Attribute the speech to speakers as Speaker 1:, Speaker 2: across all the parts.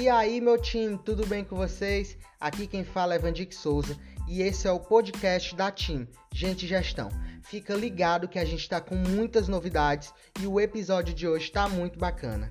Speaker 1: E aí, meu time, tudo bem com vocês? Aqui quem fala é Vandic Souza e esse é o podcast da Team Gente Gestão. Fica ligado que a gente está com muitas novidades e o episódio de hoje está muito bacana.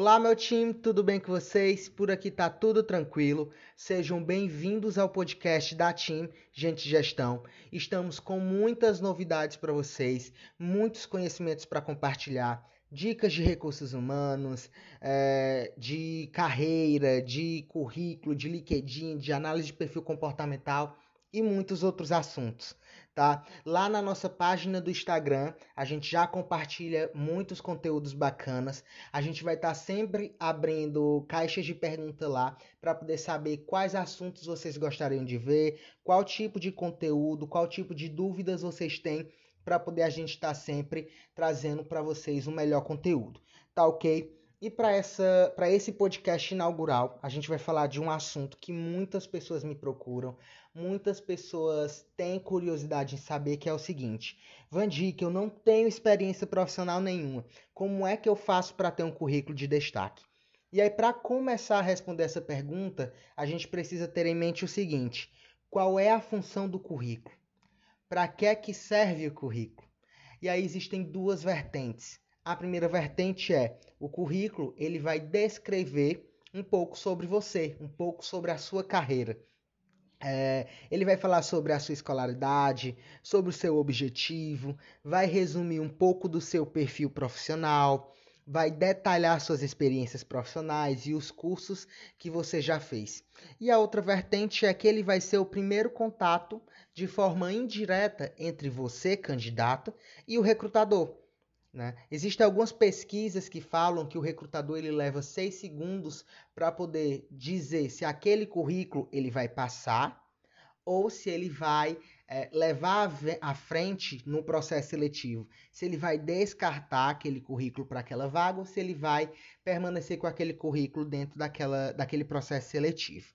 Speaker 1: Olá, meu time, tudo bem com vocês? Por aqui tá tudo tranquilo. Sejam bem-vindos ao podcast da Team Gente Gestão. Estamos com muitas novidades para vocês, muitos conhecimentos para compartilhar, dicas de recursos humanos, é, de carreira, de currículo, de LinkedIn, de análise de perfil comportamental e muitos outros assuntos tá? Lá na nossa página do Instagram, a gente já compartilha muitos conteúdos bacanas. A gente vai estar tá sempre abrindo caixas de pergunta lá para poder saber quais assuntos vocês gostariam de ver, qual tipo de conteúdo, qual tipo de dúvidas vocês têm para poder a gente estar tá sempre trazendo para vocês o melhor conteúdo. Tá OK? E para esse podcast inaugural, a gente vai falar de um assunto que muitas pessoas me procuram, muitas pessoas têm curiosidade em saber, que é o seguinte: Vandic, eu não tenho experiência profissional nenhuma. Como é que eu faço para ter um currículo de destaque? E aí, para começar a responder essa pergunta, a gente precisa ter em mente o seguinte: qual é a função do currículo? Para que é que serve o currículo? E aí existem duas vertentes. A primeira vertente é o currículo, ele vai descrever um pouco sobre você, um pouco sobre a sua carreira. É, ele vai falar sobre a sua escolaridade, sobre o seu objetivo, vai resumir um pouco do seu perfil profissional, vai detalhar suas experiências profissionais e os cursos que você já fez. E a outra vertente é que ele vai ser o primeiro contato de forma indireta entre você, candidato, e o recrutador. Né? Existem algumas pesquisas que falam que o recrutador ele leva seis segundos para poder dizer se aquele currículo ele vai passar ou se ele vai é, levar à frente no processo seletivo, se ele vai descartar aquele currículo para aquela vaga ou se ele vai permanecer com aquele currículo dentro daquela, daquele processo seletivo.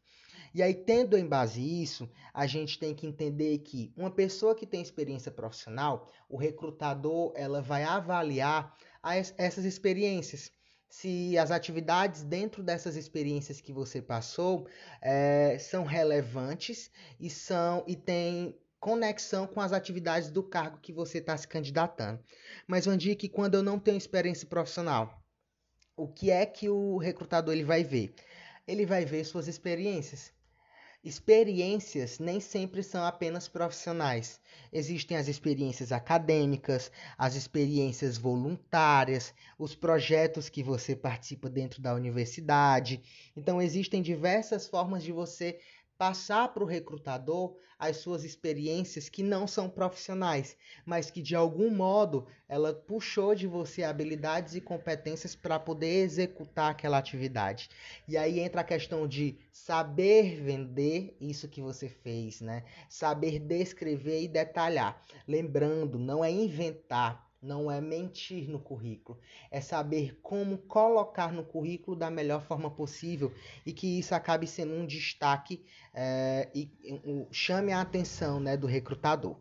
Speaker 1: E aí, tendo em base isso, a gente tem que entender que uma pessoa que tem experiência profissional, o recrutador, ela vai avaliar as, essas experiências. Se as atividades dentro dessas experiências que você passou é, são relevantes e são e têm conexão com as atividades do cargo que você está se candidatando. Mas uma dica que quando eu não tenho experiência profissional, o que é que o recrutador ele vai ver? Ele vai ver suas experiências. Experiências nem sempre são apenas profissionais. Existem as experiências acadêmicas, as experiências voluntárias, os projetos que você participa dentro da universidade. Então, existem diversas formas de você passar para o recrutador as suas experiências que não são profissionais, mas que de algum modo ela puxou de você habilidades e competências para poder executar aquela atividade. E aí entra a questão de saber vender isso que você fez, né? Saber descrever e detalhar. Lembrando, não é inventar, não é mentir no currículo, é saber como colocar no currículo da melhor forma possível e que isso acabe sendo um destaque é, e um, chame a atenção né, do recrutador.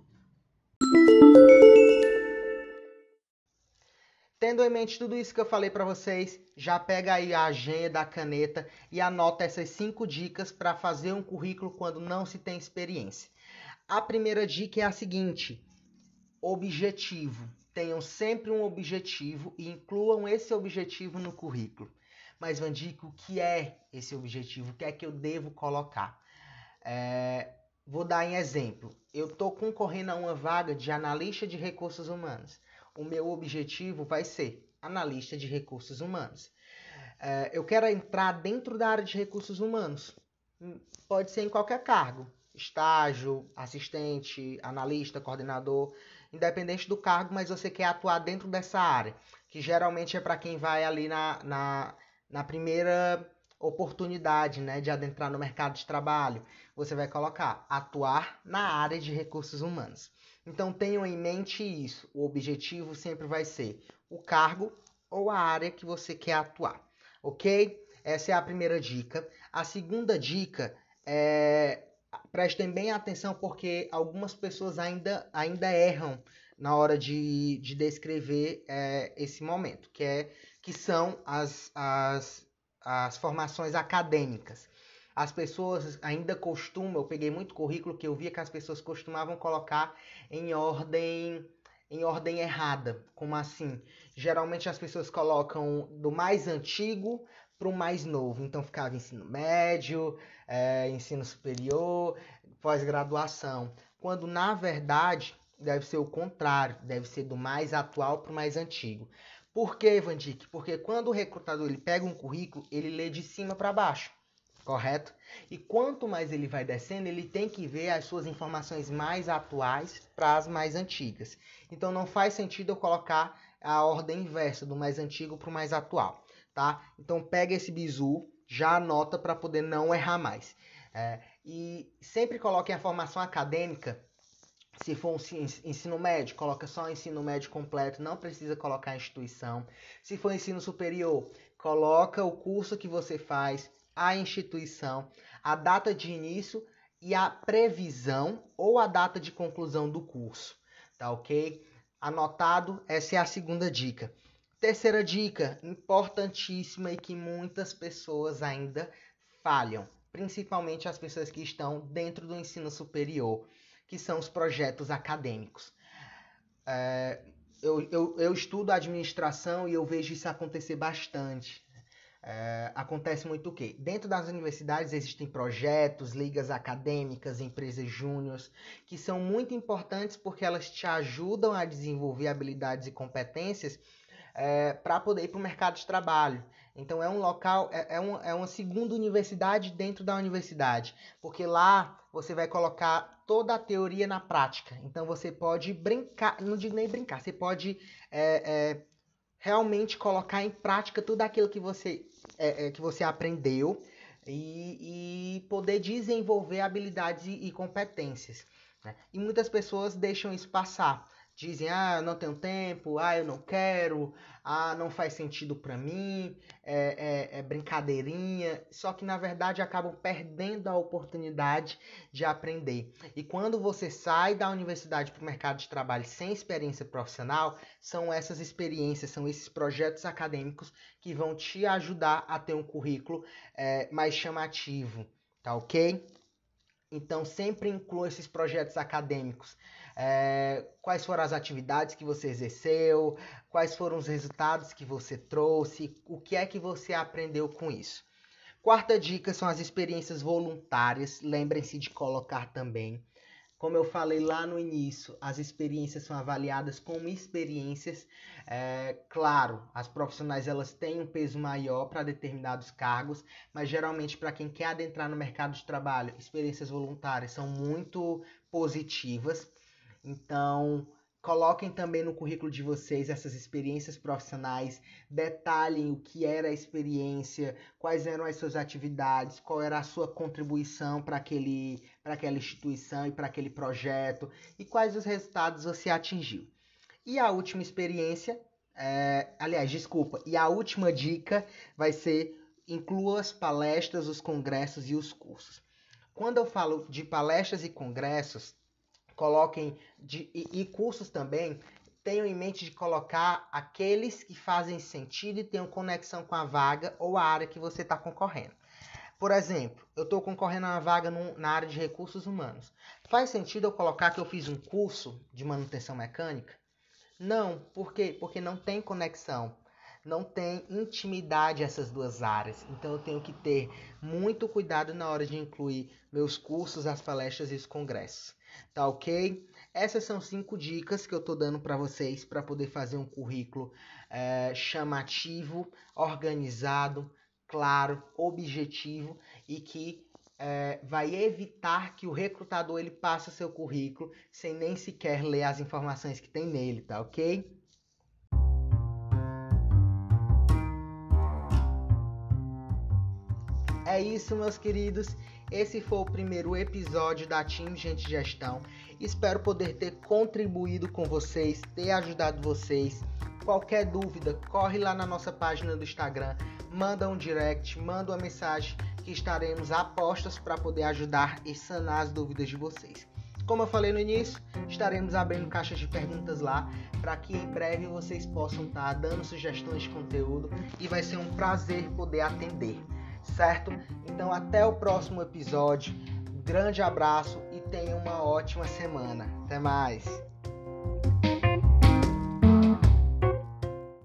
Speaker 1: Tendo em mente tudo isso que eu falei para vocês, já pega aí a agenda, a caneta e anota essas cinco dicas para fazer um currículo quando não se tem experiência. A primeira dica é a seguinte: objetivo tenham sempre um objetivo e incluam esse objetivo no currículo. Mas, Vandico, o que é esse objetivo? O que é que eu devo colocar? É, vou dar em exemplo. Eu estou concorrendo a uma vaga de analista de recursos humanos. O meu objetivo vai ser analista de recursos humanos. É, eu quero entrar dentro da área de recursos humanos. Hum, pode ser em qualquer cargo. Estágio, assistente, analista, coordenador independente do cargo, mas você quer atuar dentro dessa área, que geralmente é para quem vai ali na, na, na primeira oportunidade né, de adentrar no mercado de trabalho. Você vai colocar atuar na área de recursos humanos. Então tenham em mente isso. O objetivo sempre vai ser o cargo ou a área que você quer atuar. Ok? Essa é a primeira dica. A segunda dica é prestem bem atenção porque algumas pessoas ainda, ainda erram na hora de, de descrever é, esse momento, que, é, que são as, as, as formações acadêmicas. As pessoas ainda costumam, eu peguei muito currículo que eu via que as pessoas costumavam colocar em ordem em ordem errada. Como assim? Geralmente as pessoas colocam do mais antigo para o mais novo. Então ficava ensino médio, é, ensino superior, pós-graduação. Quando na verdade deve ser o contrário, deve ser do mais atual para o mais antigo. Por que, Vandic? Porque quando o recrutador ele pega um currículo, ele lê de cima para baixo, correto? E quanto mais ele vai descendo, ele tem que ver as suas informações mais atuais para as mais antigas. Então não faz sentido eu colocar a ordem inversa, do mais antigo para o mais atual, tá? Então pega esse bizu, já anota para poder não errar mais. É, e sempre coloque a formação acadêmica se for um ensino médio, coloca só o ensino médio completo, não precisa colocar a instituição. Se for ensino superior, coloca o curso que você faz, a instituição, a data de início e a previsão ou a data de conclusão do curso. Tá ok? Anotado, essa é a segunda dica. Terceira dica, importantíssima e que muitas pessoas ainda falham, principalmente as pessoas que estão dentro do ensino superior que são os projetos acadêmicos. É, eu, eu, eu, estudo administração e eu vejo isso acontecer bastante. É, acontece muito o quê? Dentro das universidades existem projetos, ligas acadêmicas, empresas júniores, que são muito importantes porque elas te ajudam a desenvolver habilidades e competências é, para poder ir para o mercado de trabalho. Então é um local, é, é, um, é uma segunda universidade dentro da universidade, porque lá você vai colocar toda a teoria na prática. Então você pode brincar, não digo nem brincar, você pode é, é, realmente colocar em prática tudo aquilo que você, é, é que você aprendeu e, e, poder desenvolver habilidades e, e competências. Né? E muitas pessoas deixam isso passar dizem, ah, eu não tenho tempo, ah, eu não quero, ah, não faz sentido para mim, é, é, é, brincadeirinha, só que na verdade acabam perdendo a oportunidade de aprender. E quando você sai da universidade para o mercado de trabalho sem experiência profissional, são essas experiências, são esses projetos acadêmicos que vão te ajudar a ter um currículo é, mais chamativo, tá ok? Então sempre inclua esses projetos acadêmicos é, quais foram as atividades que você exerceu, quais foram os resultados que você trouxe, o que é que você aprendeu com isso. Quarta dica são as experiências voluntárias, lembrem-se de colocar também. Como eu falei lá no início, as experiências são avaliadas como experiências. É, claro, as profissionais elas têm um peso maior para determinados cargos, mas geralmente para quem quer adentrar no mercado de trabalho, experiências voluntárias são muito positivas. Então, coloquem também no currículo de vocês essas experiências profissionais, detalhem o que era a experiência, quais eram as suas atividades, qual era a sua contribuição para aquele para aquela instituição e para aquele projeto e quais os resultados você atingiu. E a última experiência, é, aliás, desculpa, e a última dica vai ser inclua as palestras, os congressos e os cursos. Quando eu falo de palestras e congressos, coloquem de, e, e cursos também, tenham em mente de colocar aqueles que fazem sentido e tenham conexão com a vaga ou a área que você está concorrendo. Por exemplo, eu estou concorrendo a uma vaga no, na área de recursos humanos. Faz sentido eu colocar que eu fiz um curso de manutenção mecânica? Não, por quê? Porque não tem conexão, não tem intimidade essas duas áreas. Então eu tenho que ter muito cuidado na hora de incluir meus cursos, as palestras e os congressos tá ok? Essas são cinco dicas que eu tô dando para vocês para poder fazer um currículo é, chamativo, organizado, claro, objetivo e que é, vai evitar que o recrutador ele passe seu currículo sem nem sequer ler as informações que tem nele, tá ok? É isso, meus queridos. Esse foi o primeiro episódio da Team Gente Gestão. Espero poder ter contribuído com vocês, ter ajudado vocês, Qualquer dúvida, corre lá na nossa página do Instagram, manda um direct, manda uma mensagem que estaremos a postos para poder ajudar e sanar as dúvidas de vocês. Como eu falei no início, estaremos abrindo caixas de perguntas lá para que em breve vocês possam estar dando sugestões de conteúdo e vai ser um prazer poder atender, certo? Então até o próximo episódio. grande abraço e tenha uma ótima semana. Até mais.